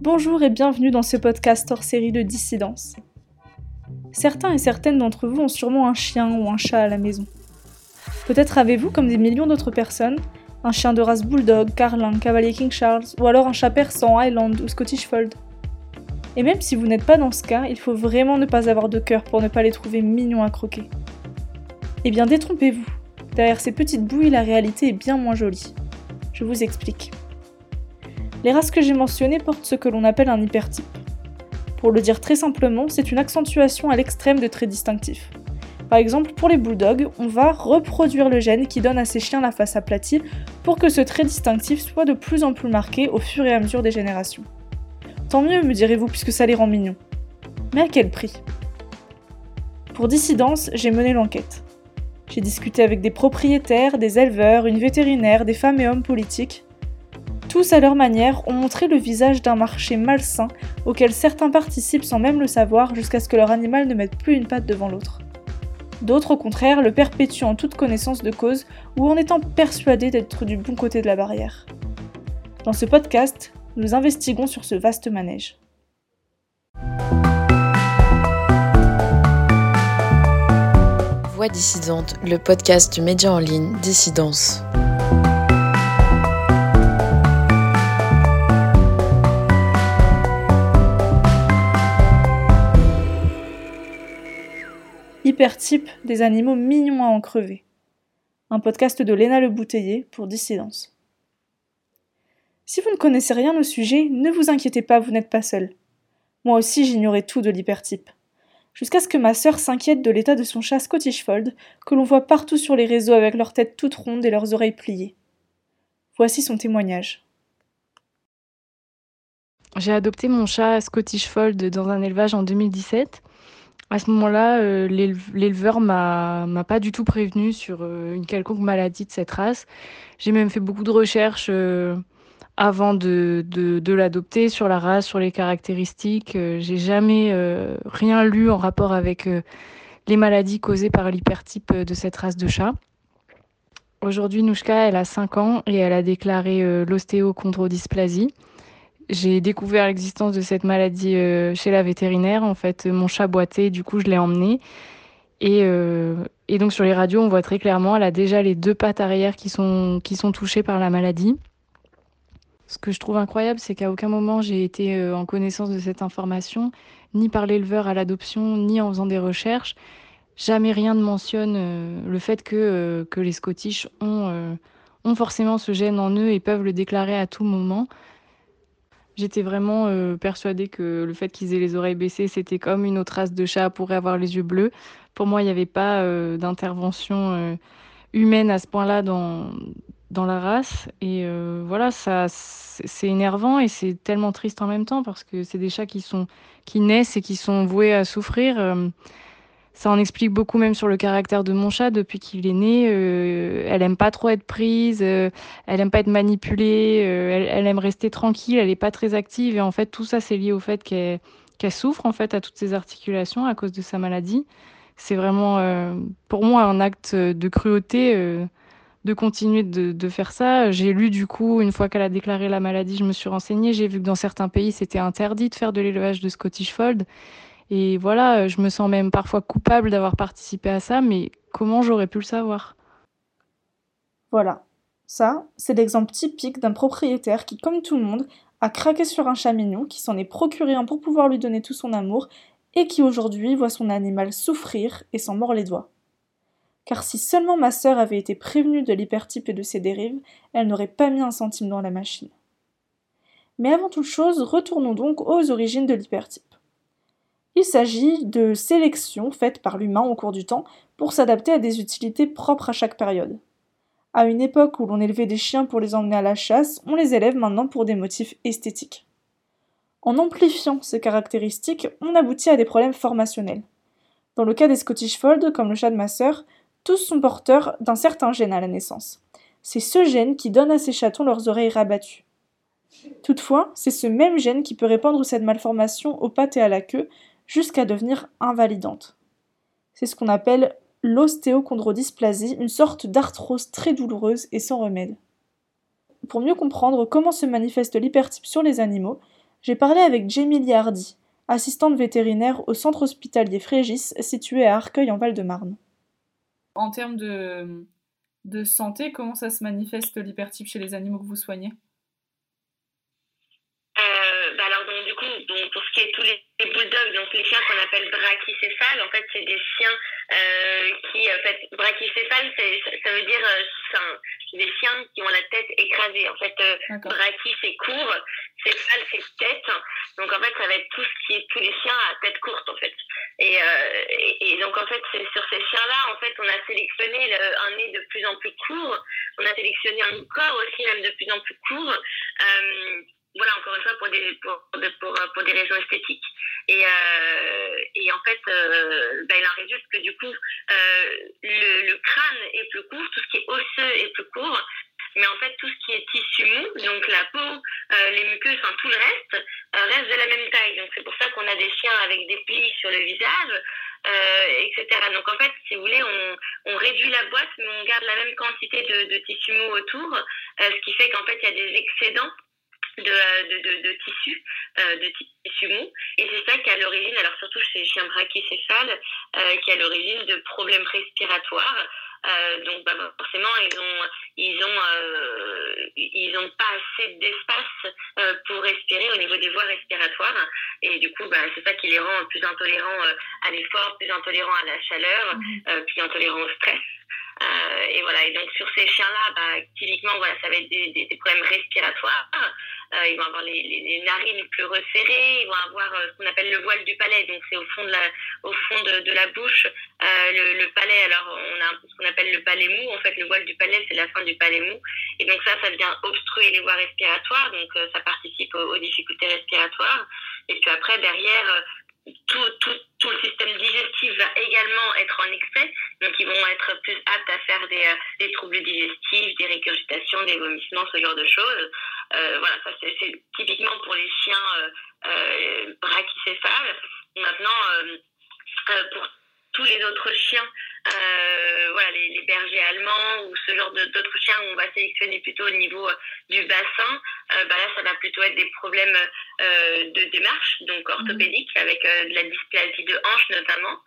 Bonjour et bienvenue dans ce podcast hors série de dissidence. Certains et certaines d'entre vous ont sûrement un chien ou un chat à la maison. Peut-être avez-vous, comme des millions d'autres personnes, un chien de race bulldog, carlin, cavalier King Charles, ou alors un chat persan, Highland ou Scottish Fold. Et même si vous n'êtes pas dans ce cas, il faut vraiment ne pas avoir de cœur pour ne pas les trouver mignons à croquer. Eh bien détrompez-vous, derrière ces petites bouilles, la réalité est bien moins jolie. Je vous explique. Les races que j'ai mentionnées portent ce que l'on appelle un hypertype. Pour le dire très simplement, c'est une accentuation à l'extrême de traits distinctifs. Par exemple, pour les bulldogs, on va reproduire le gène qui donne à ces chiens la face aplatie pour que ce trait distinctif soit de plus en plus marqué au fur et à mesure des générations. Tant mieux, me direz-vous, puisque ça les rend mignons. Mais à quel prix? Pour Dissidence, j'ai mené l'enquête. J'ai discuté avec des propriétaires, des éleveurs, une vétérinaire, des femmes et hommes politiques. Tous, à leur manière, ont montré le visage d'un marché malsain auquel certains participent sans même le savoir jusqu'à ce que leur animal ne mette plus une patte devant l'autre. D'autres, au contraire, le perpétuent en toute connaissance de cause ou en étant persuadés d'être du bon côté de la barrière. Dans ce podcast, nous investiguons sur ce vaste manège. Voix dissidente, le podcast du média en ligne Dissidence. Des animaux mignons à en crever. Un podcast de Léna Le Bouteiller pour Dissidence. Si vous ne connaissez rien au sujet, ne vous inquiétez pas, vous n'êtes pas seul. Moi aussi j'ignorais tout de l'hypertype jusqu'à ce que ma sœur s'inquiète de l'état de son chat Scottish Fold, que l'on voit partout sur les réseaux avec leur tête toute ronde et leurs oreilles pliées. Voici son témoignage. J'ai adopté mon chat Scottish Fold dans un élevage en 2017. À ce moment-là, euh, l'éleveur m'a m'a pas du tout prévenu sur euh, une quelconque maladie de cette race. J'ai même fait beaucoup de recherches euh, avant de, l'adopter sur la race, sur les caractéristiques. Euh, j'ai jamais euh, rien lu en rapport avec euh, les maladies causées par l'hypertype de cette race de chat. Aujourd'hui, Nouchka, elle a 5 ans et elle a déclaré l'ostéochondrodysplasie. J'ai découvert l'existence de cette maladie chez la vétérinaire. En fait, mon chat boitait, du coup, je l'ai emmené. Et, et, donc, sur les radios, on voit très clairement, elle a déjà les deux pattes arrière qui sont, touchées par la maladie. Ce que je trouve incroyable, c'est qu'à aucun moment j'ai été euh, en connaissance de cette information, ni par l'éleveur à l'adoption, ni en faisant des recherches. Jamais rien ne mentionne euh, le fait que, euh, les Scottish ont forcément ce gène en eux et peuvent le déclarer à tout moment. J'étais vraiment persuadée que le fait qu'ils aient les oreilles baissées, c'était comme une autre race de chat pourrait avoir les yeux bleus. Pour moi, il n'y avait pas d'intervention humaine à ce point-là dans, dans la race. Et euh, voilà, ça, c'est énervant et c'est tellement triste en même temps parce que c'est des chats qui sont qui naissent et qui sont voués à souffrir. Euh, ça en explique beaucoup même sur le caractère de mon chat depuis qu'il est né. Euh, elle aime pas trop être prise, elle aime pas être manipulée, elle, aime rester tranquille, elle est pas très active et en fait tout ça c'est lié au fait qu'elle qu'elle souffre en fait à toutes ses articulations à cause de sa maladie. C'est vraiment pour moi un acte de cruauté de continuer de, faire ça. J'ai lu du coup, une fois qu'elle a déclaré la maladie, je me suis renseignée. J'ai vu que dans certains pays, c'était interdit de faire de l'élevage de Scottish Fold. Et voilà, je me sens même parfois coupable d'avoir participé à ça, mais comment j'aurais pu le savoir? Voilà, ça, c'est l'exemple typique d'un propriétaire qui, comme tout le monde, a craqué sur un chat mignon, qui s'en est procuré un pour pouvoir lui donner tout son amour, et qui aujourd'hui voit son animal souffrir et s'en mord les doigts car si seulement ma sœur avait été prévenue de l'hypertype et de ses dérives, elle n'aurait pas mis un centime dans la machine. Mais avant toute chose, retournons donc aux origines de l'hypertype. Il s'agit de sélections faites par l'humain au cours du temps pour s'adapter à des utilités propres à chaque période. À une époque où l'on élevait des chiens pour les emmener à la chasse, on les élève maintenant pour des motifs esthétiques. En amplifiant ces caractéristiques, on aboutit à des problèmes formationnels. Dans le cas des Scottish Fold, comme le chat de ma sœur, tous sont porteurs d'un certain gène à la naissance. C'est ce gène qui donne à ces chatons leurs oreilles rabattues. Toutefois, c'est ce même gène qui peut répandre cette malformation aux pattes et à la queue jusqu'à devenir invalidante. C'est ce qu'on appelle l'ostéochondrodysplasie, une sorte d'arthrose très douloureuse et sans remède. pour mieux comprendre comment se manifeste l'hypertype sur les animaux, j'ai parlé avec Jamie Hardy, assistante vétérinaire au centre hospitalier Frégis situé à Arcueil en Val-de-Marne. En termes de, de santé, comment ça se manifeste l'hypertype chez les animaux que vous soignez euh, bah alors donc du coup pour ce qui est tous les, bulldogs donc les chiens qu'on appelle brachycéphales en fait c'est des chiens euh, qui en fait brachycéphales ça veut dire euh, des chiens qui ont la tête écrasée. En fait euh, brachy c'est court céphale c'est tête. Donc en fait ça va être tout ce qui est tous les chiens à tête courte en fait. Et, euh, et, donc en fait sur ces chiens là en fait on a sélectionné le, un nez de plus en plus court. On a sélectionné un corps aussi même de plus en plus court voilà, encore une fois, pour des, pour, pour, pour des raisons esthétiques. Et, euh, et en fait, euh, ben, il en résulte que du coup, euh, le, le, crâne est plus court, tout ce qui est osseux est plus court, mais en fait, tout ce qui est tissu mou, donc la peau, euh, les muqueuses, enfin tout le reste, euh, reste de la même taille. Donc c'est pour ça qu'on a des chiens avec des plis sur le visage, euh, etc. Donc en fait, si vous voulez, on, on, réduit la boîte, mais on garde la même quantité de, de tissu mou autour, ce qui fait qu'en fait, il y a des excédents de, de, de, de tissu, euh, de tissu mou. Et c'est ça qui est à l'origine, alors surtout chez les chiens brachycéphales, euh, qui est à l'origine de problèmes respiratoires. Euh, donc bah, forcément, ils ont, ils ont, euh, ils ont pas assez d'espace euh, pour respirer au niveau des voies respiratoires. Et du coup, bah, c'est ça qui les rend plus intolérants euh, à l'effort, plus intolérants à la chaleur, mmh. plus intolérants au stress. Euh, et voilà. Et donc sur ces chiens-là, bah, typiquement, voilà, ça va être des, problèmes respiratoires. Euh, ils vont avoir les, narines plus resserrées. Ils vont avoir euh, ce qu'on appelle le voile du palais. Donc c'est au fond de la, au fond de, la bouche. Le, palais. Alors on a ce qu'on appelle le palais mou. En fait, le voile du palais, c'est la fin du palais mou. Et donc ça, ça vient obstruer les voies respiratoires. Donc ça participe aux difficultés respiratoires. Et puis après, derrière, tout, tout, tout, le système digestif va également être en excès, donc ils vont être plus aptes à faire des, euh, des troubles digestifs, des régurgitations, des vomissements, ce genre de choses. Euh, voilà, ça c'est typiquement pour les chiens euh, euh. Maintenant, pour tous les autres chiens, euh, voilà, les, les, bergers allemands ou ce genre d'autres chiens où on va sélectionner plutôt au niveau euh, du bassin, euh, bah là, ça va plutôt être des problèmes euh, de démarche, donc orthopédiques, avec euh, de la dysplasie de hanche notamment.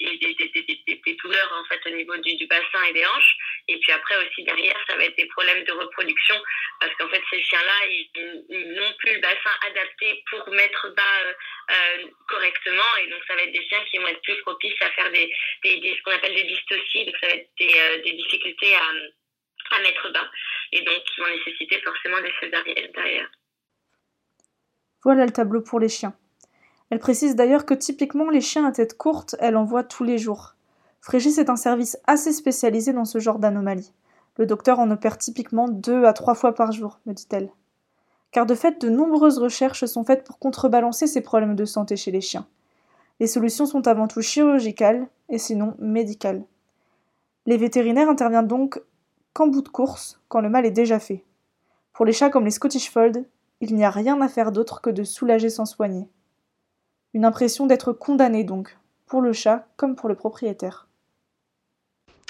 Et des, des, des, des, douleurs en fait au niveau du, du, bassin et des hanches. Et puis après aussi derrière, ça va être des problèmes de reproduction parce qu'en fait ces chiens-là, ils, ils n'ont plus le bassin adapté pour mettre bas euh, correctement et donc ça va être des chiens qui vont être plus propices à faire des, ce qu'on appelle des dystocies, donc ça va être des, euh, des difficultés à, à mettre bas et donc qui vont nécessiter forcément des césariennes derrière. Voilà le tableau pour les chiens. Elle précise d'ailleurs que typiquement les chiens à tête courte, elle en voit tous les jours. Frégis est un service assez spécialisé dans ce genre d'anomalie. Le docteur en opère typiquement deux à trois fois par jour, me dit-elle. Car de fait, de nombreuses recherches sont faites pour contrebalancer ces problèmes de santé chez les chiens. Les solutions sont avant tout chirurgicales et sinon médicales. Les vétérinaires interviennent donc qu'en bout de course, quand le mal est déjà fait. Pour les chats comme les Scottish Fold, il n'y a rien à faire d'autre que de soulager sans soigner. Une impression d'être condamné donc, pour le chat comme pour le propriétaire.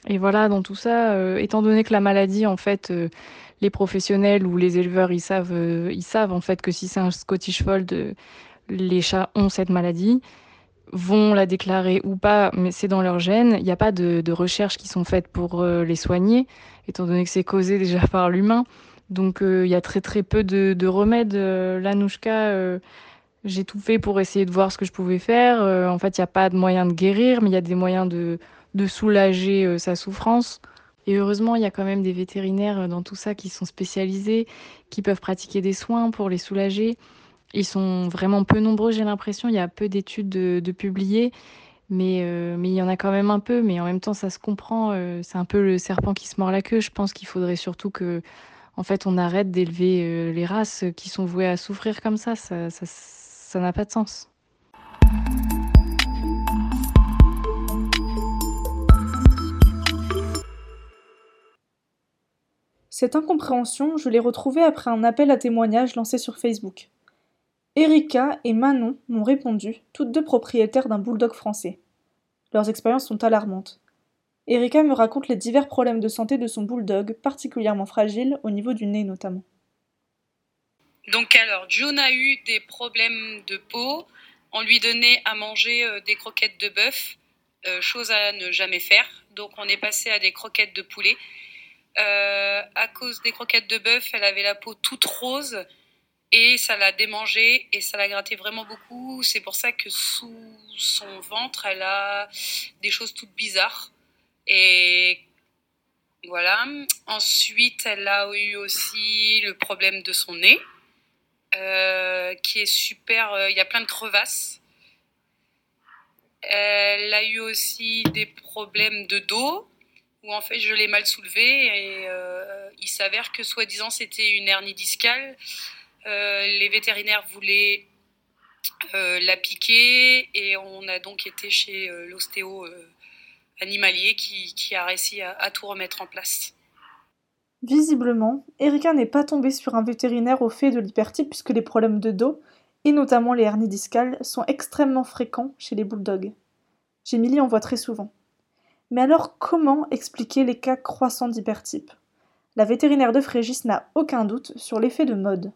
Et voilà, dans tout ça, euh, étant donné que la maladie, en fait, euh, les professionnels ou les éleveurs, ils savent, euh, ils savent en fait que si c'est un Scottish Fold, euh, les chats ont cette maladie, vont la déclarer ou pas, mais c'est dans leur gène. Il n'y a pas de, recherches qui sont faites pour euh, les soigner, étant donné que c'est causé déjà par l'humain. Donc il y a très très peu de, de remèdes. L'anouchka j'ai tout fait pour essayer de voir ce que je pouvais faire. En fait, il n'y a pas de moyen de guérir, mais il y a des moyens de, soulager sa souffrance. Et heureusement, il y a quand même des vétérinaires dans tout ça qui sont spécialisés, qui peuvent pratiquer des soins pour les soulager. Ils sont vraiment peu nombreux, j'ai l'impression. Il y a peu d'études de, de publiées, mais, euh, mais il y en a quand même un peu. Mais en même temps, ça se comprend. Euh, c'est un peu le serpent qui se mord la queue. Je pense qu'il faudrait surtout que, en fait, on arrête d'élever euh, les races qui sont vouées à souffrir comme ça. Ça, ça ça n'a pas de sens. Cette incompréhension, je l'ai retrouvée après un appel à témoignage lancé sur Facebook. Erika et Manon m'ont répondu, toutes deux propriétaires d'un bulldog français. Leurs expériences sont alarmantes. Erika me raconte les divers problèmes de santé de son bulldog, particulièrement fragile au niveau du nez notamment. Donc alors, June a eu des problèmes de peau. On lui donnait à manger euh, des croquettes de bœuf, euh, chose à ne jamais faire. Donc on est passé à des croquettes de poulet. Euh, à cause des croquettes de bœuf, elle avait la peau toute rose et ça l'a démangé et ça l'a gratté vraiment beaucoup. C'est pour ça que sous son ventre, elle a des choses toutes bizarres. Et voilà. Ensuite, elle a eu aussi le problème de son nez, euh, qui est super. Euh, il y a plein de crevasses. Elle a eu aussi des problèmes de dos, où en fait je l'ai mal soulevé et euh, il s'avère que soi-disant c'était une hernie discale. les vétérinaires voulaient la piquer et on a donc été chez l'ostéo animalier qui, a réussi à, tout remettre en place. Visiblement, Erika n'est pas tombée sur un vétérinaire au fait de l'hypertype puisque les problèmes de dos, et notamment les hernies discales, sont extrêmement fréquents chez les bulldogs. J'Émilie en voit très souvent. Mais alors comment expliquer les cas croissants d'hypertype? La vétérinaire de Frégis n'a aucun doute sur l'effet de mode.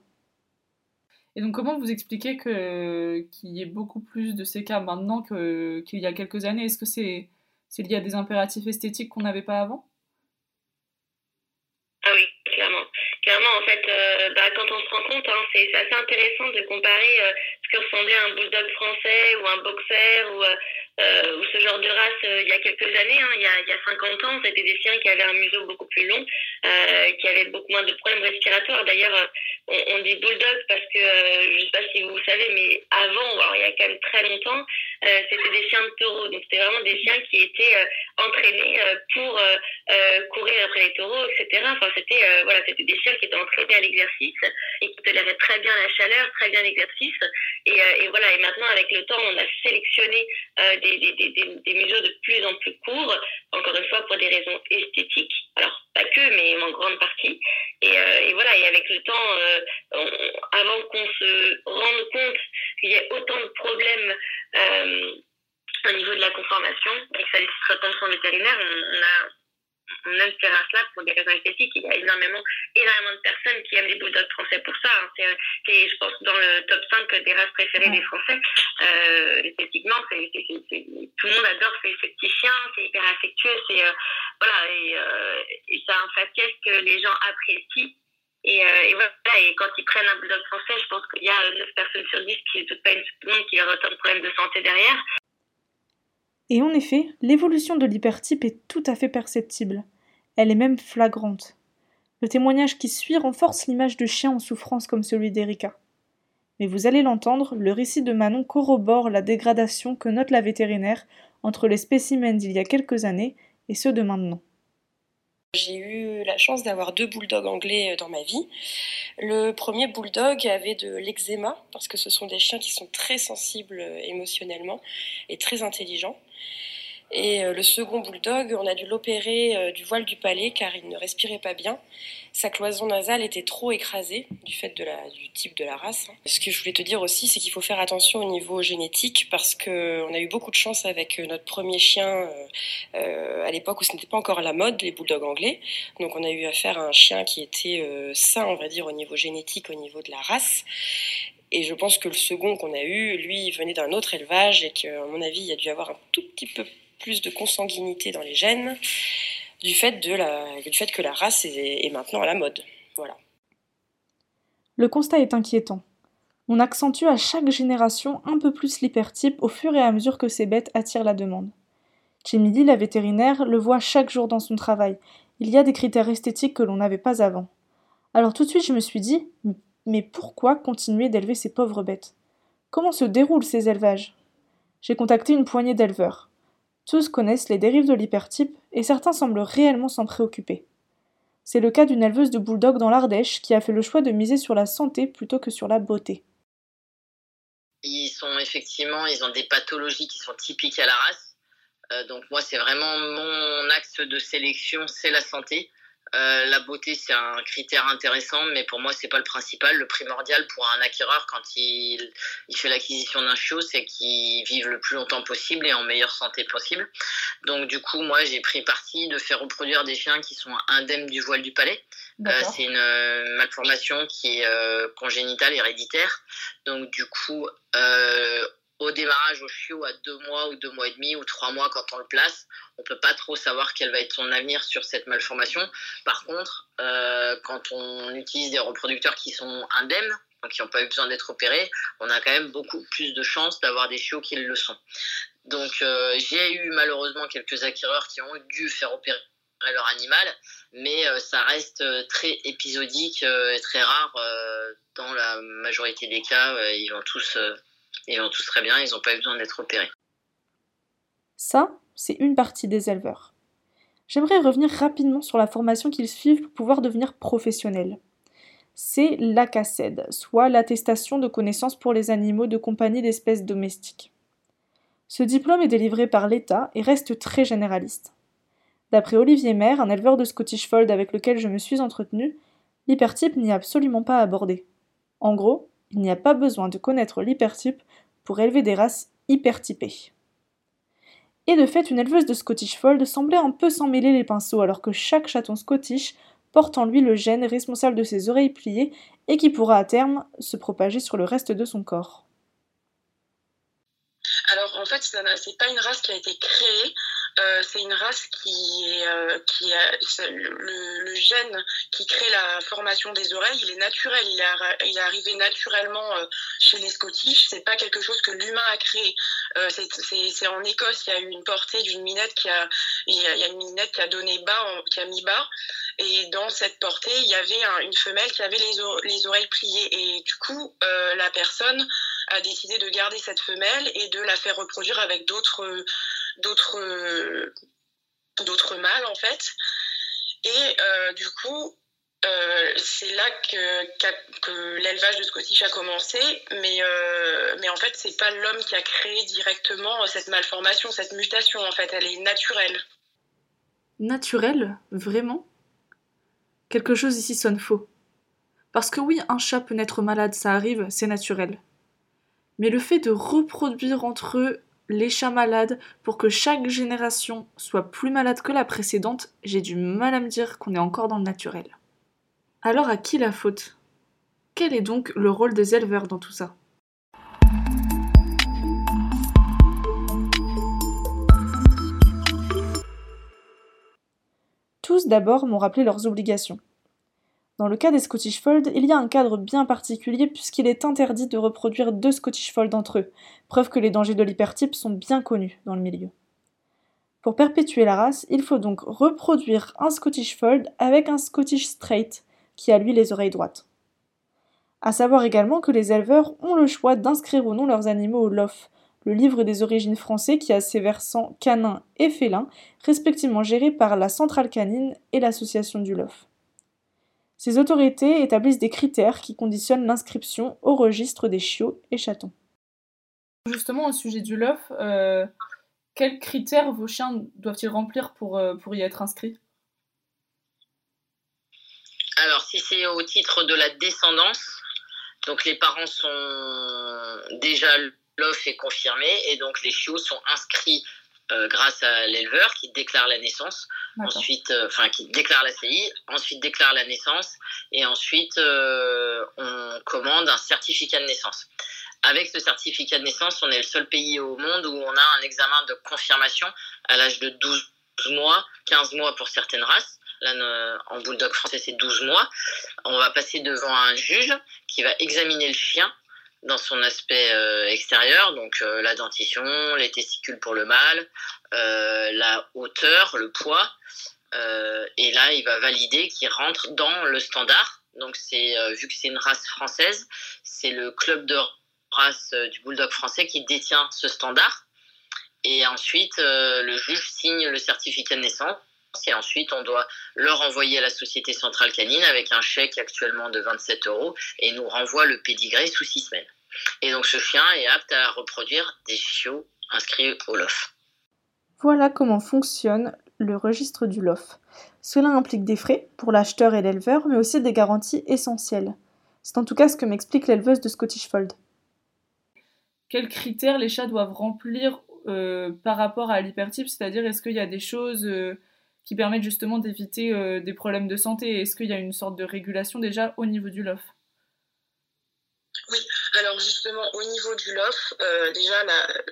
Et donc comment vous expliquez qu'il y ait beaucoup plus de ces cas maintenant qu'il y a quelques années? Est-ce que c'est c'est lié à des impératifs esthétiques qu'on n'avait pas avant? Ah oui, clairement. Clairement, en fait, euh, bah, quand on se rend compte, hein, c'est assez intéressant de comparer euh, ce que ressemblait un bulldog français ou un boxer ou, euh, ou ce genre de race il y a quelques années. Hein, il, y a, il y a 50 ans, c'était des chiens qui avaient un museau beaucoup plus long, qui avaient beaucoup moins de problèmes respiratoires. D'ailleurs, on, dit bulldog parce que, je ne sais pas si vous savez, mais avant, alors, il y a quand même très longtemps, euh, c'était des chiens de taureau. Donc c'était vraiment des chiens qui étaient euh, entraînés euh, pour courir après les taureaux, etc. Enfin c'était voilà, des chiens qui étaient entraînés à l'exercice et qui toléraient très bien la chaleur, très bien l'exercice. Et, et, voilà. Et maintenant avec le temps, on a sélectionné des, des, museaux de plus en plus courts, encore une fois pour des raisons esthétiques. Alors pas que, mais en grande partie. Et, et voilà. Et avec le temps, avant qu'on se rende compte qu'il y ait autant de problèmes euh, au niveau de la conformation et que ça de son vétérinaire, on, a on aime ces races-là pour des raisons esthétiques. Il y a énormément, énormément de personnes qui aiment les bulldogs français pour ça. Hein. C'est, je pense, dans le top 5 des races préférées des Français. Euh, esthétiquement, c'est, tout le monde adore ces, petits chiens, c'est hyper affectueux. C'est, euh, voilà, et, euh, et c'est un facet que les gens apprécient. Et, euh, et, voilà, et quand ils prennent un bulldog français, je pense qu'il y a 9 personnes sur 10 qui ne doutent pas une seconde qu'il y aura autant de problèmes de santé derrière. Et en effet, l'évolution de l'hypertype est tout à fait perceptible. Elle est même flagrante. Le témoignage qui suit renforce l'image de chien en souffrance comme celui d'Erika. Mais vous allez l'entendre, le récit de Manon corrobore la dégradation que note la vétérinaire entre les spécimens d'il y a quelques années et ceux de maintenant. J'ai eu la chance d'avoir deux bulldogs anglais euh, dans ma vie. Le premier bulldog avait de l'eczéma parce que ce sont des chiens qui sont très sensibles euh, émotionnellement et très intelligents. Et euh, le second bulldog, on a dû l'opérer euh, du voile du palais car il ne respirait pas bien. Sa cloison nasale était trop écrasée du fait de la, du type de la race. Ce que je voulais te dire aussi, c'est qu'il faut faire attention au niveau génétique parce qu'on a eu beaucoup de chance avec euh, notre premier chien à l'époque où ce n'était pas encore la mode, les bulldogs anglais. Donc on a eu affaire à un chien qui était sain, on va dire, au niveau génétique, au niveau de la race. Et je pense que le second qu'on a eu, lui, venait d'un autre élevage et qu'à mon avis, il a dû avoir un tout petit peu plus de consanguinité dans les gènes du fait, que la race est, maintenant à la mode. Voilà. Le constat est inquiétant. On accentue à chaque génération un peu plus l'hypertype au fur et à mesure que ces bêtes attirent la demande. Jamie la vétérinaire, le voit chaque jour dans son travail. Il y a des critères esthétiques que l'on n'avait pas avant. Alors tout de suite, je me suis dit, mais pourquoi continuer d'élever ces pauvres bêtes? Comment se déroulent ces élevages? J'ai contacté une poignée d'éleveurs. Tous connaissent les dérives de l'hypertype et certains semblent réellement s'en préoccuper. C'est le cas d'une éleveuse de bulldog dans l'Ardèche qui a fait le choix de miser sur la santé plutôt que sur la beauté. Ils sont effectivement, ils ont des pathologies qui sont typiques à la race. Euh, donc moi, c'est vraiment mon axe de sélection, c'est la santé. Euh, la beauté, c'est un critère intéressant, mais pour moi, c'est pas le principal. Le primordial pour un acquéreur, quand il, il fait l'acquisition d'un chiot, c'est qu'il vive le plus longtemps possible et en meilleure santé possible. Donc, du coup, moi, j'ai pris parti de faire reproduire des chiens qui sont indemnes du voile du palais. Euh, c'est une euh, malformation qui est congénitale, héréditaire. Donc, du coup, au démarrage au chiot à deux mois ou deux mois et demi ou trois mois quand on le place, on peut pas trop savoir quel va être son avenir sur cette malformation. Par contre, euh, quand on utilise des reproducteurs qui sont indemnes, donc qui n'ont pas eu besoin d'être opérés, on a quand même beaucoup plus de chances d'avoir des chiots qui le sont. Donc euh, j'ai eu malheureusement quelques acquéreurs qui ont dû faire opérer leur animal, mais euh, ça reste très épisodique et très rare. dans la majorité des cas, ils vont tous ils vont tous très bien, ils n'ont pas besoin d'être opérés. Ça, c'est une partie des éleveurs. J'aimerais revenir rapidement sur la formation qu'ils suivent pour pouvoir devenir professionnels. C'est l'ACACED, soit l'attestation de connaissances pour les animaux de compagnie d'espèces domestiques. Ce diplôme est délivré par l'État et reste très généraliste. D'après Olivier Maire, un éleveur de Scottish Fold avec lequel je me suis entretenu, l'hypertype n'y est absolument pas abordé. En gros, il n'y a pas besoin de connaître l'hypertype pour élever des races hypertypées. Et de fait, une éleveuse de Scottish Fold semblait un peu s'en mêler les pinceaux, alors que chaque chaton Scottish porte en lui le gène responsable de ses oreilles pliées et qui pourra à terme se propager sur le reste de son corps. Alors en fait, c'est pas une race qui a été créée, euh, c'est une race qui est, euh, qui a le, gène qui crée la formation des oreilles, il est naturel, il est, il est arrivé naturellement euh, chez les Scottish. C'est pas quelque chose que l'humain a créé. c'est en Écosse, il y a eu une portée d'une minette qui a, il y a une minette qui a donné bas, qui a mis bas. Et dans cette portée, il y avait une femelle qui avait les, les oreilles pliées. Et du coup, la personne a décidé de garder cette femelle et de la faire reproduire avec d'autres d'autres d'autres mâles en fait. Et euh, du coup, euh, c'est là que, l'élevage de Scottish a commencé, mais, euh, mais en fait, c'est pas l'homme qui a créé directement cette malformation, cette mutation, en fait, elle est naturelle. Naturelle Vraiment? Quelque chose ici sonne faux. Parce que oui, un chat peut naître malade, ça arrive, c'est naturel. Mais le fait de reproduire entre eux les chats malades pour que chaque génération soit plus malade que la précédente, j'ai du mal à me dire qu'on est encore dans le naturel. Alors à qui la faute? Quel est donc le rôle des éleveurs dans tout ça? Tous d'abord m'ont rappelé leurs obligations. Dans le cas des Scottish Fold, il y a un cadre bien particulier puisqu'il est interdit de reproduire deux Scottish Fold entre eux, preuve que les dangers de l'hypertype sont bien connus dans le milieu. Pour perpétuer la race, il faut donc reproduire un Scottish Fold avec un Scottish Straight, qui a lui les oreilles droites. À savoir également que les éleveurs ont le choix d'inscrire ou non leurs animaux au LOF, le livre des origines français qui a ses versants canins et félins, respectivement gérés par la Centrale canine et l'Association du LOF. Ces autorités établissent des critères qui conditionnent l'inscription au registre des chiots et chatons. Justement, au sujet du LOF, euh, quels critères vos chiens doivent-ils remplir pour, euh, pour y être inscrits? Alors, si c'est au titre de la descendance, donc les parents sont déjà l'OF est confirmé et donc les chiots sont inscrits euh, grâce à l'éleveur qui déclare la naissance, ensuite, euh, enfin qui déclare la CI, ensuite déclare la naissance et ensuite euh, on commande un certificat de naissance. Avec ce certificat de naissance, on est le seul pays au monde où on a un examen de confirmation à l'âge de 12 mois, 15 mois pour certaines races. Là, en bulldog français, c'est 12 mois. On va passer devant un juge qui va examiner le chien dans son aspect euh, extérieur, donc euh, la dentition, les testicules pour le mâle, euh, la hauteur, le poids, et là il va valider qu'il rentre dans le standard. Donc c'est vu que c'est une race française, c'est le club de race du bulldog français qui détient ce standard. Et ensuite le juge signe le certificat de naissance et ensuite on doit leur envoyer à la Société Centrale Canine avec un chèque actuellement de 27 euros et nous renvoie le pédigré sous 6 semaines. Et donc ce chien est apte à reproduire des chiots inscrits au LOF. Voilà comment fonctionne le registre du LOF. Cela implique des frais pour l'acheteur et l'éleveur, mais aussi des garanties essentielles. C'est en tout cas ce que m'explique l'éleveuse de Scottish Fold. Quels critères les chats doivent remplir euh, par rapport à l'hypertype? C'est-à-dire, est-ce qu'il y a des choses euh, qui permettent justement d'éviter euh, des problèmes de santé Est-ce qu'il y a une sorte de régulation déjà au niveau du LOF Oui, alors justement, au niveau du LOF, déjà,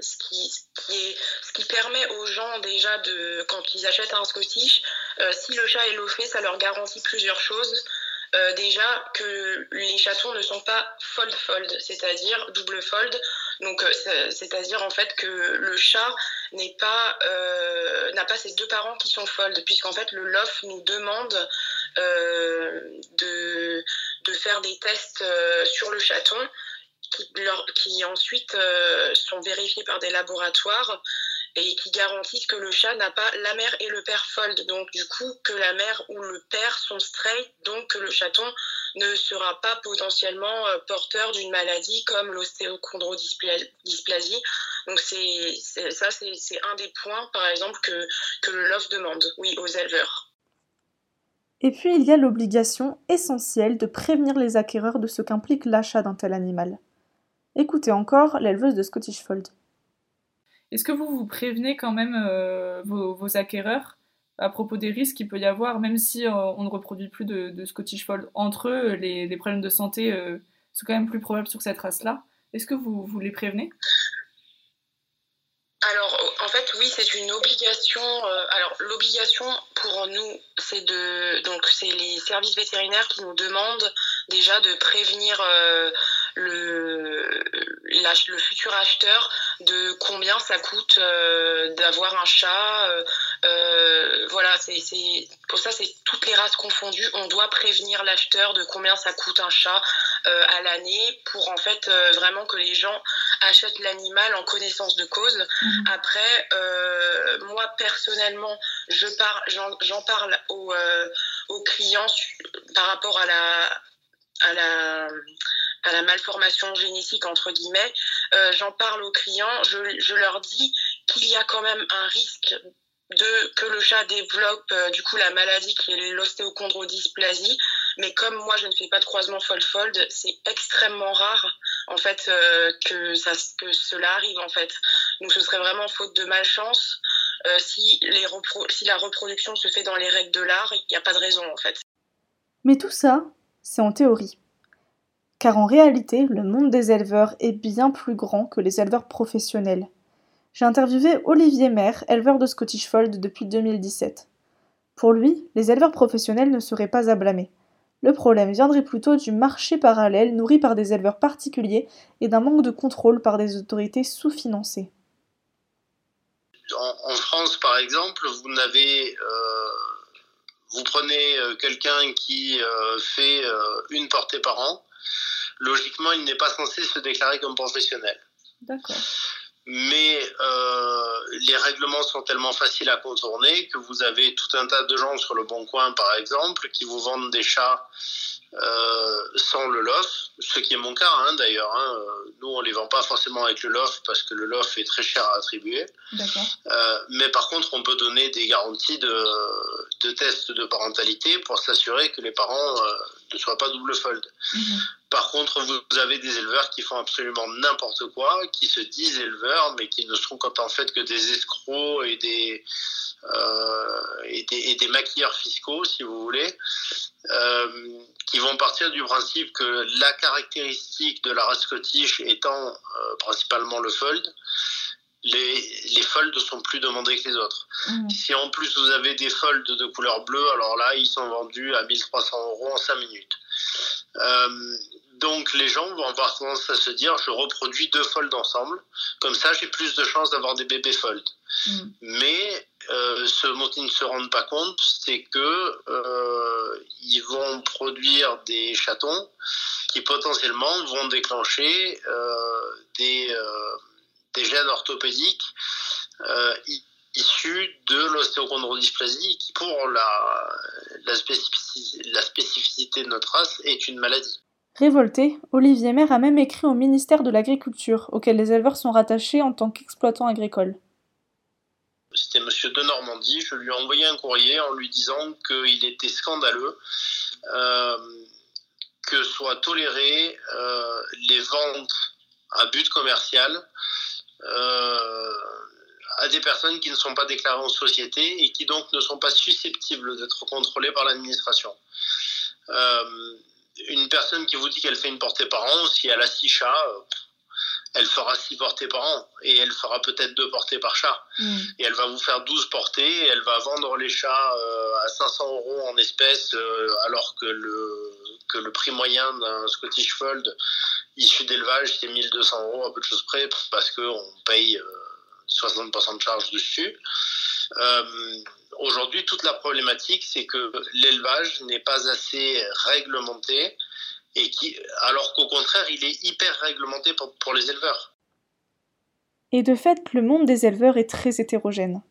ce, qui, est, ce qui permet aux gens déjà de, quand ils achètent un Scottish, si le chat est lofé, ça leur garantit plusieurs choses. déjà que les chatons ne sont pas fold-fold, c'est-à-dire double fold. Donc, euh, c'est-à-dire en fait que le chat euh, n'a pas ses deux parents qui sont fold, puisqu'en fait le LOF nous demande euh, de, faire des tests sur le chaton qui, qui ensuite sont vérifiés par des laboratoires et qui garantissent que le chat n'a pas la mère et le père fold. Donc, du coup, que la mère ou le père sont straight, donc que le chaton ne sera pas potentiellement euh, porteur d'une maladie comme l'ostéochondrodysplasie. Donc, c'est, ça, c'est, un des points, par exemple, que, que le LOF demande, oui, aux éleveurs. Et puis, il y a l'obligation essentielle de prévenir les acquéreurs de ce qu'implique l'achat d'un tel animal. Écoutez encore l'éleveuse de Scottish Fold. Est-ce que vous vous prévenez quand même euh, vos, acquéreurs? À propos des risques qu'il peut y avoir, même si euh, on ne reproduit plus de, Scottish Fold entre eux, les, problèmes de santé euh, sont quand même plus probables sur cette race-là Est-ce que vous, vous les prévenez? Alors, en fait, oui, c'est une obligation. alors, l'obligation pour nous, c'est de, donc, c'est les services vétérinaires qui nous demandent déjà de prévenir le, le futur acheteur de combien ça coûte euh, d'avoir un chat. Euh, euh, voilà, c'est pour ça, c'est toutes les races confondues. On doit prévenir l'acheteur de combien ça coûte un chat à l'année pour en fait vraiment que les gens achètent l'animal en connaissance de cause. Mhm. Après, moi personnellement, je j'en parle aux, aux clients par rapport à la à la malformation génétique entre guillemets, euh, j'en parle aux clients, je, leur dis qu'il y a quand même un risque de que le chat développe euh, du coup la maladie qui est l'ostéochondrodysplasie. Mais comme moi je ne fais pas de croisement fold-fold c'est extrêmement rare en fait euh, que cela arrive en fait. Donc ce serait vraiment faute de malchance si si la reproduction se fait dans les règles de l'art il n'y a pas de raison en fait. Mais tout ça c'est en théorie car en réalité, le monde des éleveurs est bien plus grand que les éleveurs professionnels. J'ai interviewé Olivier Maire, éleveur de Scottish Fold depuis 2017. Pour lui, les éleveurs professionnels ne seraient pas à blâmer. Le problème viendrait plutôt du marché parallèle nourri par des éleveurs particuliers et d'un manque de contrôle par des autorités sous-financées. En, France, par exemple, vous n'avez euh, vous prenez euh, quelqu'un qui euh, fait une portée par an, logiquement, il n'est pas censé se déclarer comme professionnel. D'accord. Mais euh, les règlements sont tellement faciles à contourner que vous avez tout un tas de gens sur le Bon Coin, par exemple, qui vous vendent des chats euh, sans le LOF, ce qui est mon cas hein, d'ailleurs. Hein. Nous, on les vend pas forcément avec le LOF parce que le LOF est très cher à attribuer. Euh, mais par contre, on peut donner des garanties de, de tests de parentalité pour s'assurer que les parents euh, ne soient pas double fold. Mhm. Par contre, vous avez des éleveurs qui font absolument n'importe quoi, qui se disent éleveurs, mais qui ne sont en fait que des escrocs et des, euh, et des, et des, maquilleurs fiscaux, si vous voulez, euh, qui vont partir du principe que la caractéristique de la race scottish étant euh, principalement le fold, les, les folds sont plus demandés que les autres. Mmh. Si en plus vous avez des folds de couleur bleue, alors là, ils sont vendus à 1300 euros en 5 minutes. Euh, donc les gens vont avoir tendance à se dire je reproduis deux folds ensemble, comme ça j'ai plus de chances d'avoir des bébés folds. Mm. Mais euh, ce dont ils ne se rendent pas compte, c'est que euh, ils vont produire des chatons qui potentiellement vont déclencher euh, des, des gènes orthopédiques issus de l'ostéochondrodysplasie qui pour la, la, spécificité, la spécificité de notre race est une maladie. Révolté, Olivier Maire a même écrit au ministère de l'Agriculture, auquel les éleveurs sont rattachés en tant qu'exploitants agricoles. C'était Monsieur de Normandie. Je lui ai envoyé un courrier en lui disant qu'il était scandaleux que soient tolérées les ventes à but commercial à des personnes qui ne sont pas déclarées en société et qui donc ne sont pas susceptibles d'être contrôlées par l'administration. Euh, une personne qui vous dit qu'elle fait une portée par an, si elle a six chats, euh, elle fera six portées par an et elle fera peut-être deux portées par chat. Mm. Et elle va vous faire 12 portées et elle va vendre les chats euh, à 500 euros en espèces alors que le, que le prix moyen d'un Scottish Fold issu d'élevage c'est 1200 euros à peu de choses près parce qu'on paye 60% de charge dessus. Euh, aujourd'hui, toute la problématique, c'est que l'élevage n'est pas assez réglementé, et qui, alors qu'au contraire, il est hyper réglementé pour, les éleveurs. Et de fait, le monde des éleveurs est très hétérogène.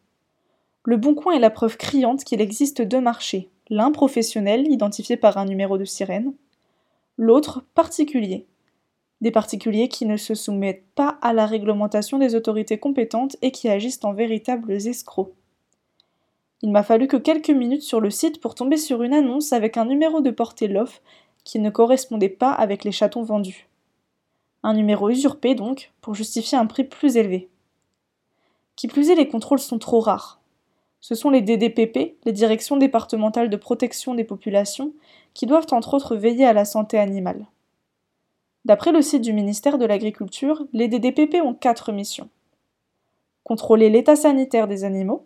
Le Bon Coin est la preuve criante qu'il existe deux marchés, l'un professionnel, identifié par un numéro de sirène, l'autre particulier, des particuliers qui ne se soumettent pas à la réglementation des autorités compétentes et qui agissent en véritables escrocs. Il m'a fallu que quelques minutes sur le site pour tomber sur une annonce avec un numéro de portée LOF qui ne correspondait pas avec les chatons vendus. Un numéro usurpé donc, pour justifier un prix plus élevé. Qui plus est, les contrôles sont trop rares. Ce sont les DDPP, les directions départementales de protection des populations, qui doivent entre autres veiller à la santé animale. D'après le site du ministère de l'Agriculture, les DDPP ont quatre missions. Contrôler l'état sanitaire des animaux,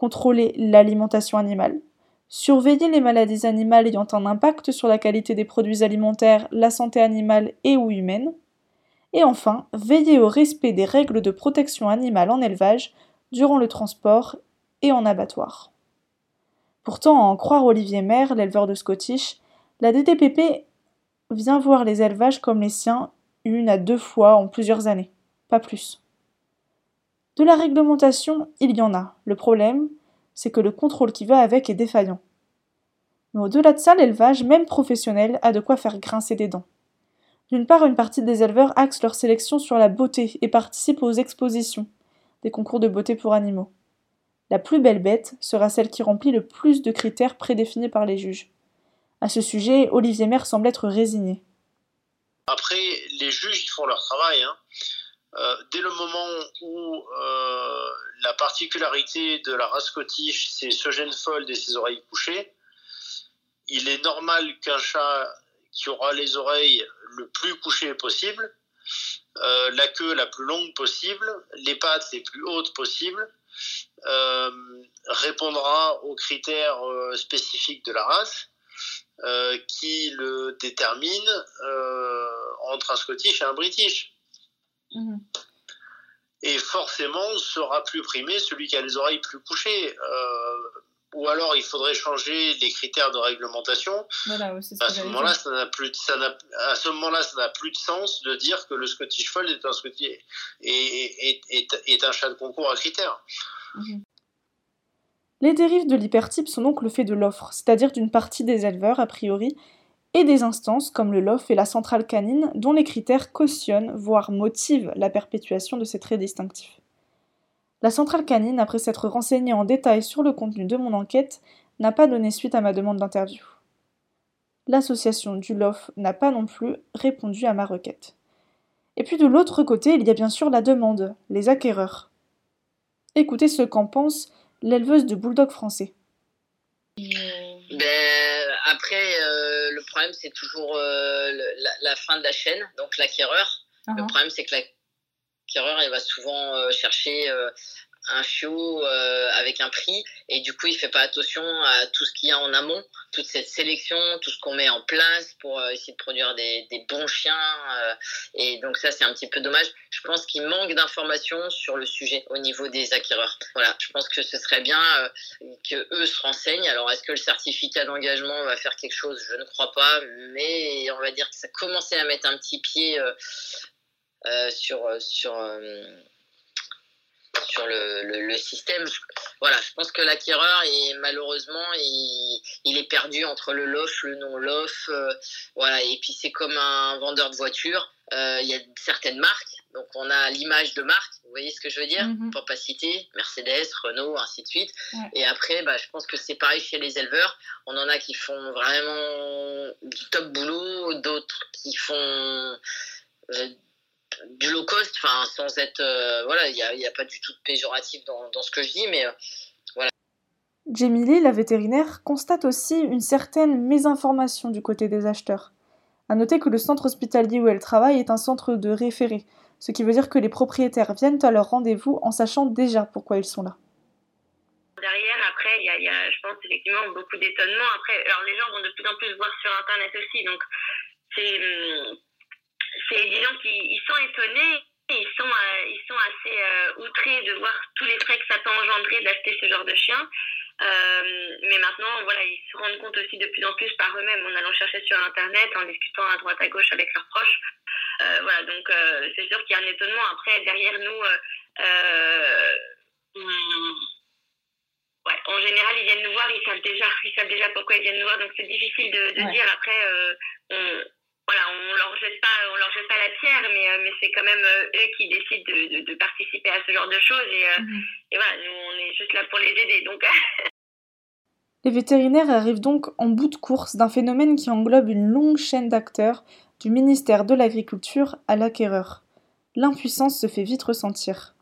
contrôler l'alimentation animale, surveiller les maladies animales ayant un impact sur la qualité des produits alimentaires, la santé animale et ou humaine, et enfin veiller au respect des règles de protection animale en élevage durant le transport et en abattoir. Pourtant, à en croire Olivier Maire, l'éleveur de Scottish, la DDPP vient voir les élevages comme les siens une à deux fois en plusieurs années, pas plus. De la réglementation, il y en a. Le problème, c'est que le contrôle qui va avec est défaillant. Mais au-delà de ça, l'élevage, même professionnel, a de quoi faire grincer des dents. D'une part, une partie des éleveurs axent leur sélection sur la beauté et participent aux expositions, des concours de beauté pour animaux. La plus belle bête sera celle qui remplit le plus de critères prédéfinis par les juges. À ce sujet, Olivier Maire semble être résigné. Après, les juges, ils font leur travail. Hein. Euh, dès le moment où euh, la particularité de la race scottish, c'est ce gène fold et ses oreilles couchées, il est normal qu'un chat qui aura les oreilles le plus couchées possible, euh, la queue la plus longue possible, les pattes les plus hautes possibles, répondra aux critères spécifiques de la race qui le détermine euh, entre un Scottish et un British. Mhm. Et forcément sera plus primé celui qui a les oreilles plus couchées. Euh, ou alors il faudrait changer les critères de réglementation. à ce moment-là, ça n'a plus, ça à ce moment-là, ça n'a plus de sens de dire que le Scottish Fold est un Scottish est, est, est, un chat de concours à critères. Mhm. Les dérives de l'hypertype sont donc le fait de l'offre, c'est-à-dire d'une partie des éleveurs a priori, et des instances comme le LOF et la centrale canine dont les critères cautionnent, voire motivent la perpétuation de ces traits distinctifs. La centrale canine, après s'être renseignée en détail sur le contenu de mon enquête, n'a pas donné suite à ma demande d'interview. L'association du LOF n'a pas non plus répondu à ma requête. Et puis de l'autre côté, il y a bien sûr la demande, les acquéreurs. Écoutez ce qu'en pensent l'éleveuse de bulldog français ben, Après, le problème, c'est toujours euh, la, fin de la chaîne, donc l'acquéreur. Le uh-huh. problème, c'est que l'acquéreur, il va souvent euh, chercher un chiot euh, avec un prix et du coup il fait pas attention à tout ce qu'il y a en amont, toute cette sélection, tout ce qu'on met en place pour euh, essayer de produire des, bons chiens euh, et donc ça c'est un petit peu dommage. Je pense qu'il manque d'informations sur le sujet au niveau des acquéreurs. Voilà, je pense que ce serait bien que eux se renseignent. Alors est-ce que le certificat d'engagement va faire quelque chose? Je ne crois pas, mais on va dire que ça commençait à mettre un petit pied sur sur sur le, système. Voilà, je pense que l'acquéreur, malheureusement, il, il, est perdu entre le LOF, le non-LOF. Euh, voilà, et puis c'est comme un vendeur de voitures. Il y a certaines marques donc on a l'image de marque, vous voyez ce que je veux dire? Mhm. Pour pas citer, Mercedes, Renault, ainsi de suite. Et après, bah, je pense que c'est pareil chez les éleveurs. On en a qui font vraiment du top boulot, d'autres qui font euh, du low cost, enfin sans être... Euh, voilà, il n'y a, pas du tout de péjoratif dans, ce que je dis, mais euh, voilà. Jamie Lee, la vétérinaire, constate aussi une certaine mésinformation du côté des acheteurs. À noter que le centre hospitalier où elle travaille est un centre de référé, ce qui veut dire que les propriétaires viennent à leur rendez-vous en sachant déjà pourquoi ils sont là. Derrière, après, il y, a, je pense, effectivement beaucoup d'étonnement. Après, alors les gens vont de plus en plus voir sur Internet aussi, donc c'est hum, des gens qui ils sont étonnés ils sont, euh, ils sont assez euh, outrés de voir tous les frais que ça peut engendrer d'acheter ce genre de chien. Euh, mais maintenant, voilà, ils se rendent compte aussi de plus en plus par eux-mêmes en allant chercher sur Internet, en discutant à droite à gauche avec leurs proches. Voilà, donc c'est sûr qu'il y a un étonnement. Après, derrière nous, ouais, en général, ils viennent nous voir, ils savent déjà, ils savent déjà pourquoi ils viennent nous voir, donc c'est difficile de, de dire. Après, on, voilà, on leur jette pas, on leur jette pas la pierre, mais, mais c'est quand même eux qui décident de, de, participer à ce genre de choses. Et, mhm. et voilà, nous, on est juste là pour les aider. Donc. les vétérinaires arrivent donc en bout de course d'un phénomène qui englobe une longue chaîne d'acteurs du ministère de l'Agriculture à l'acquéreur. L'impuissance se fait vite ressentir.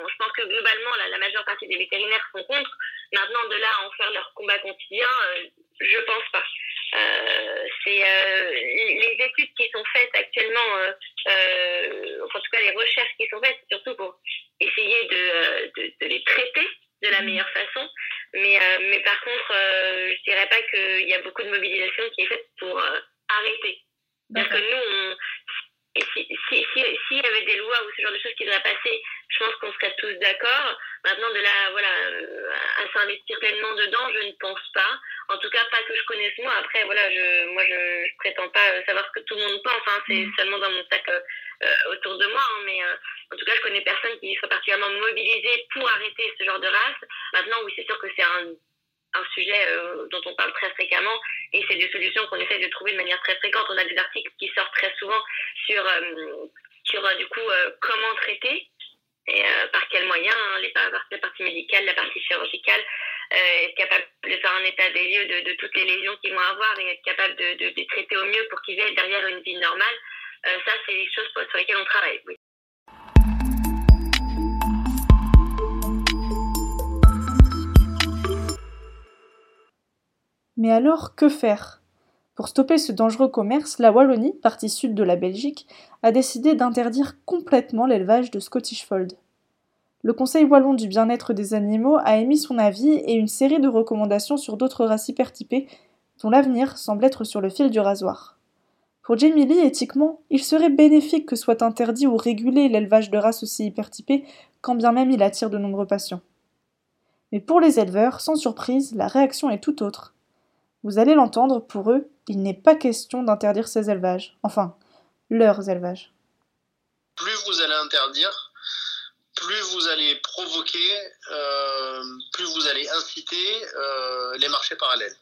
Je pense que globalement, la, majeure partie des vétérinaires sont contre. Maintenant, de là à en faire leur combat quotidien, euh, je pense pas. Euh, c'est euh, les études qui sont faites actuellement, en tout cas les recherches qui sont faites, surtout pour essayer de, de, de les traiter de la meilleure façon. Mais, mais par contre, je dirais pas qu'il y a beaucoup de mobilisation qui est faite pour arrêter parce que nous, s'il si, si, y avait des lois ou ce genre de choses qui devraient passer, je pense qu'on serait tous d'accord. Maintenant, de là, voilà, euh, à s'investir pleinement dedans, je ne pense pas. En tout cas, pas que je connaisse moi. Après, voilà, je, moi, je, je prétends pas savoir ce que tout le monde pense. Hein. C'est mm. seulement dans mon sac euh, euh, autour de moi. Hein. Mais en tout cas, je connais personne qui soit particulièrement mobilisé pour arrêter ce genre de race. Maintenant, oui, c'est sûr que c'est un un sujet euh, dont on parle très fréquemment et c'est des solutions qu'on essaie de trouver de manière très fréquente. On a des articles qui sortent très souvent sur, euh, sur euh, du coup, comment traiter et par quels moyens, hein, les, la partie médicale, la partie chirurgicale, être capable de faire un état des lieux de, de, toutes les lésions qu'ils vont avoir et être capable de, de, de traiter au mieux pour qu'ils aient derrière une vie normale. ça, c'est des choses sur lesquelles on travaille. Mais alors, que faire? Pour stopper ce dangereux commerce, la Wallonie, partie sud de la Belgique, a décidé d'interdire complètement l'élevage de Scottish Fold. Le Conseil wallon du bien-être des animaux a émis son avis et une série de recommandations sur d'autres races hypertypées dont l'avenir semble être sur le fil du rasoir. Pour Jamie Lee, éthiquement, il serait bénéfique que soit interdit ou régulé l'élevage de races aussi hypertypées, quand bien même il attire de nombreux patients. Mais pour les éleveurs, sans surprise, la réaction est tout autre. Vous allez l'entendre, pour eux, il n'est pas question d'interdire ces élevages. Enfin, leurs élevages. Plus vous allez interdire, plus vous allez provoquer, euh, plus vous allez inciter euh, les marchés parallèles.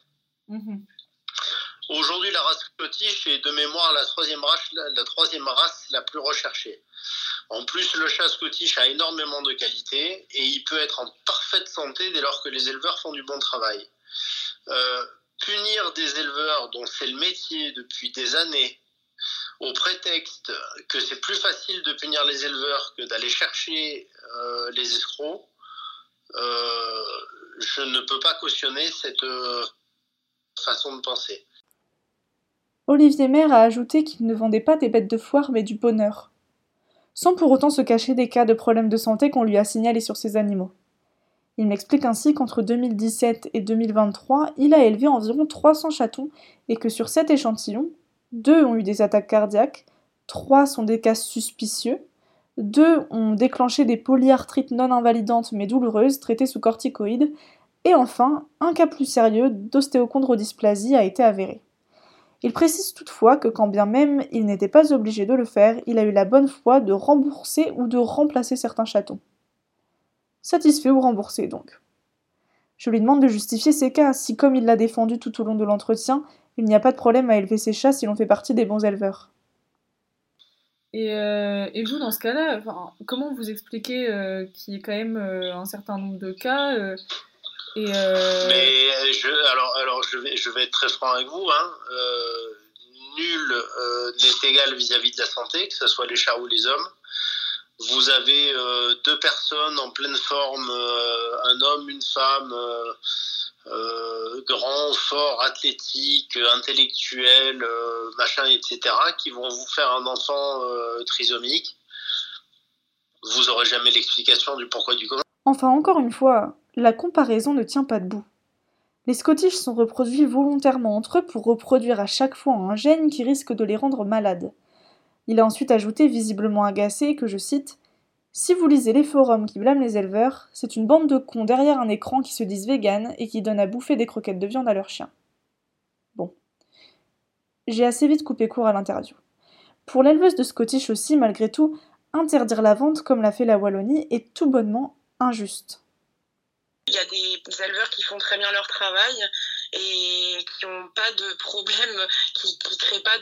Mhm. Aujourd'hui, la race Scottish est de mémoire la troisième, race, la troisième race la plus recherchée. En plus, le chat Scottish a énormément de qualité et il peut être en parfaite santé dès lors que les éleveurs font du bon travail. Euh, punir des éleveurs dont c'est le métier depuis des années, au prétexte que c'est plus facile de punir les éleveurs que d'aller chercher euh, les escrocs, euh, je ne peux pas cautionner cette euh, façon de penser. Olivier Maire a ajouté qu'il ne vendait pas des bêtes de foire mais du bonheur, sans pour autant se cacher des cas de problèmes de santé qu'on lui a signalés sur ses animaux. Il m'explique ainsi qu'entre 2017 et 2023, il a élevé environ 300 chatons et que sur cet échantillon, deux ont eu des attaques cardiaques, trois sont des cas suspicieux, deux ont déclenché des polyarthrites non invalidantes mais douloureuses traitées sous corticoïdes, et enfin, un cas plus sérieux d'ostéochondrodysplasie a été avéré. Il précise toutefois que quand bien même il n'était pas obligé de le faire, il a eu la bonne foi de rembourser ou de remplacer certains chatons. Satisfait ou remboursé donc. Je lui demande de justifier ses cas, si comme il l'a défendu tout au long de l'entretien, il n'y a pas de problème à élever ses chats si l'on fait partie des bons éleveurs. Et, euh, et vous, dans ce cas-là, comment vous expliquez euh, qu'il y ait quand même euh, un certain nombre de cas et Mais je, alors, alors je, vais, je vais être très franc avec vous. Hein, nul n'est égal vis-à-vis de la santé, que ce soit les chats ou les hommes. Vous avez deux personnes en pleine forme, un homme, une femme euh, grands, forts, athlétiques, intellectuels, euh, machin, etc., qui vont vous faire un enfant euh, trisomique. Vous n'aurez jamais l'explication du pourquoi du comment. Enfin, encore une fois, la comparaison ne tient pas debout. Les Scottish sont reproduits volontairement entre eux pour reproduire à chaque fois un gène qui risque de les rendre malades. Il a ensuite ajouté, visiblement agacé, que je cite si vous lisez les forums qui blâment les éleveurs, c'est une bande de cons derrière un écran qui se disent véganes et qui donnent à bouffer des croquettes de viande à leurs chiens. Bon. J'ai assez vite coupé court à l'interview. Pour l'éleveuse de Scottish aussi, malgré tout, interdire la vente comme l'a fait la Wallonie est tout bonnement injuste. Il y a des éleveurs qui font très bien leur travail et qui n'ont pas de problème, qui ne créent pas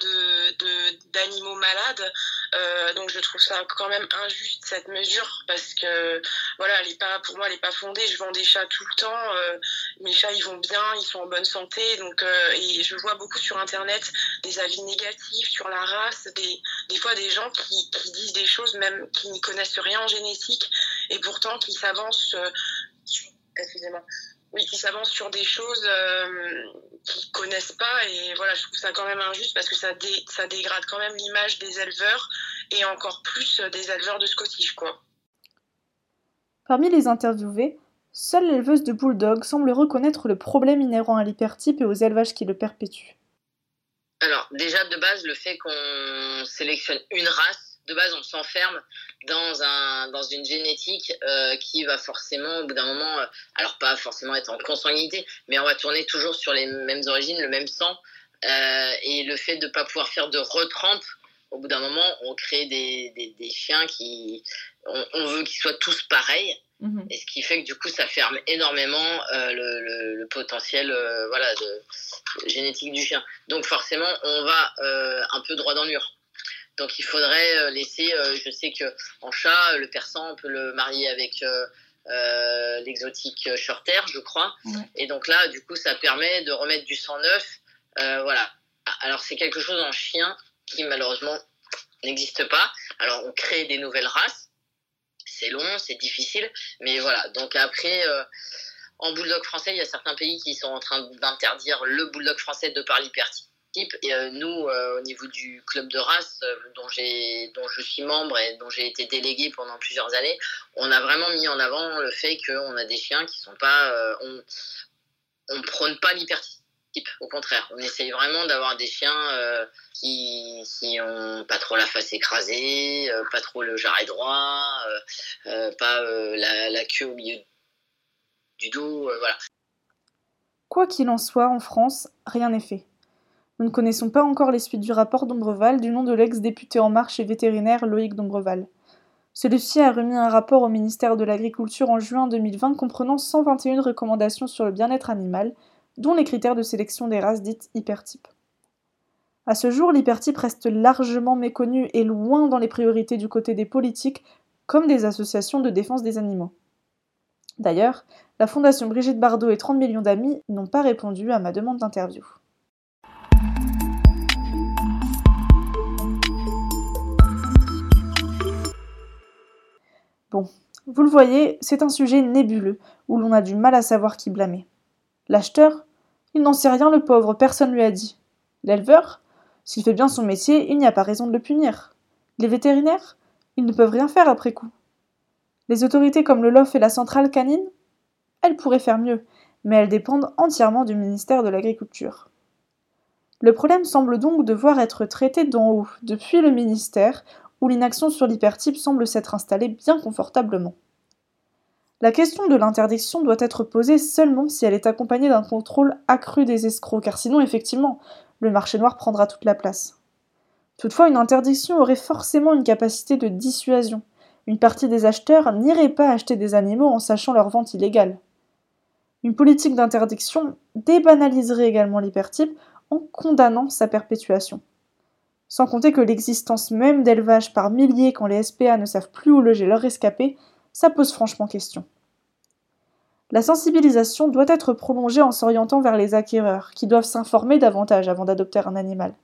d'animaux de, malades. Euh, donc je trouve ça quand même injuste cette mesure parce que voilà, elle est pas, pour moi, elle n'est pas fondée. Je vends des chats tout le temps. Euh, mes chats, ils vont bien, ils sont en bonne santé. Donc, euh, et je vois beaucoup sur Internet des avis négatifs sur la race, des, des fois des gens qui, qui disent des choses même qui n'y connaissent rien en génétique et pourtant qui s'avancent excusez-moi, oui, qui s'avancent sur des choses euh, qu'ils connaissent pas. Et voilà, je trouve ça quand même injuste parce que ça, ça dégrade quand même l'image des éleveurs et encore plus des éleveurs de Scottish, quoi. Parmi les interviewés, seule l'éleveuse de Bulldog semble reconnaître le problème inhérent à l'hypertype et aux élevages qui le perpétuent. Alors, déjà de base, le fait qu'on sélectionne une race, de base, on s'enferme dans, un, dans une génétique euh, qui va forcément, au bout d'un moment, euh, alors pas forcément être en consanguinité, mais on va tourner toujours sur les mêmes origines, le même sang. Euh, et le fait de ne pas pouvoir faire de retrempe, au bout d'un moment, on crée des, des, chiens qui. On, veut qu'ils soient tous pareils. Mhm. Et ce qui fait que du coup, ça ferme énormément le, le, potentiel voilà, de, génétique du chien. Donc forcément, on va un peu droit dans le mur. Donc il faudrait euh, laisser, euh, je sais que en chat, le persan, on peut le marier avec euh, l'exotique shorter, je crois. Et donc là, du coup, ça permet de remettre du sang neuf. voilà. Alors c'est quelque chose en chien qui malheureusement n'existe pas. Alors on crée des nouvelles races. C'est long, c'est difficile, mais voilà. Donc après. en bulldog français, il y a certains pays qui sont en train d'interdire le bulldog français de par et euh, nous, euh, au niveau du club de race, euh, dont, je suis membre et dont j'ai été délégué pendant plusieurs années, on a vraiment mis en avant le fait qu'on a des chiens qui sont pas. on, on prône pas l'hypertype. Au contraire, on essaye vraiment d'avoir des chiens qui, qui ont pas trop la face écrasée, pas trop le jarret droit, pas la, queue au milieu du dos. Quoi qu'il en soit, en France, rien n'est fait. Nous ne connaissons pas encore les suites du rapport d'Ombreval du nom de l'ex-député En Marche et vétérinaire Loïc d'Ombreval. Celui-ci a remis un rapport au ministère de l'Agriculture en juin 2020 comprenant 121 recommandations sur le bien-être animal, dont les critères de sélection des races dites hypertypes. À ce jour, l'hypertype reste largement méconnu et loin dans les priorités du côté des politiques comme des associations de défense des animaux. D'ailleurs, la Fondation Brigitte Bardot et 30 millions d'amis n'ont pas répondu à ma demande d'interview. Bon, vous le voyez, c'est un sujet nébuleux, où l'on a du mal à savoir qui blâmer. L'acheteur Il n'en sait rien, le pauvre, personne lui a dit. L'éleveur S'il fait bien son métier, il n'y a pas raison de le punir. Les vétérinaires Ils ne peuvent rien faire après coup. Les autorités comme le LOF et la centrale canine Elles pourraient faire mieux, mais elles dépendent entièrement du ministère de l'Agriculture. Le problème semble donc devoir être traité d'en haut, depuis le ministère, où l'inaction sur l'hypertype semble s'être installée bien confortablement. La question de l'interdiction doit être posée seulement si elle est accompagnée d'un contrôle accru des escrocs, car sinon, effectivement, le marché noir prendra toute la place. Toutefois, une interdiction aurait forcément une capacité de dissuasion, Une partie des acheteurs n'irait pas acheter des animaux en sachant leur vente illégale. Une politique d'interdiction débanaliserait également l'hypertype en condamnant sa perpétuation. Sans compter que l'existence même d'élevage par milliers quand les SPA ne savent plus où loger leurs rescapés, ça pose franchement question. La sensibilisation doit être prolongée en s'orientant vers les acquéreurs, qui doivent s'informer davantage avant d'adopter un animal.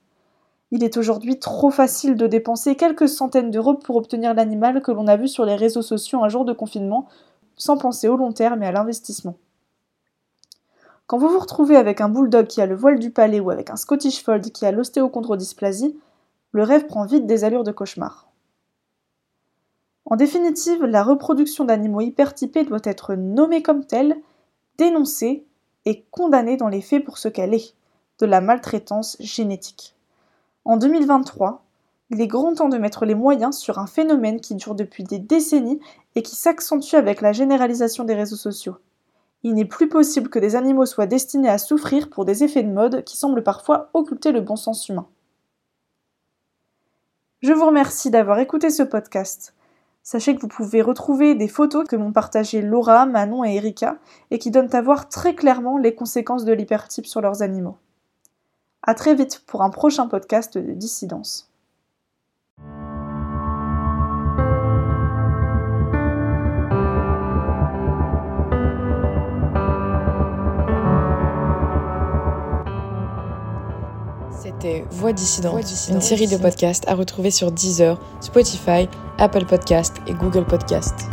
Il est aujourd'hui trop facile de dépenser quelques centaines d'euros pour obtenir l'animal que l'on a vu sur les réseaux sociaux un jour de confinement, sans penser au long terme et à l'investissement. Quand vous vous retrouvez avec un bulldog qui a le voile du palais ou avec un Scottish Fold qui a l'ostéochondrodysplasie, le rêve prend vite des allures de cauchemar. En définitive, la reproduction d'animaux hypertypés doit être nommée comme telle, dénoncée et condamnée dans les faits pour ce qu'elle est, de la maltraitance génétique. En 2023, il est grand temps de mettre les moyens sur un phénomène qui dure depuis des décennies et qui s'accentue avec la généralisation des réseaux sociaux. Il n'est plus possible que des animaux soient destinés à souffrir pour des effets de mode qui semblent parfois occulter le bon sens humain. Je vous remercie d'avoir écouté ce podcast. Sachez que vous pouvez retrouver des photos que m'ont partagées Laura, Manon et Erika et qui donnent à voir très clairement les conséquences de l'hypertype sur leurs animaux. À très vite pour un prochain podcast de Dissidence. C'était Voix dissidente, une série de podcasts à retrouver sur Deezer, Spotify, Apple Podcasts et Google Podcasts.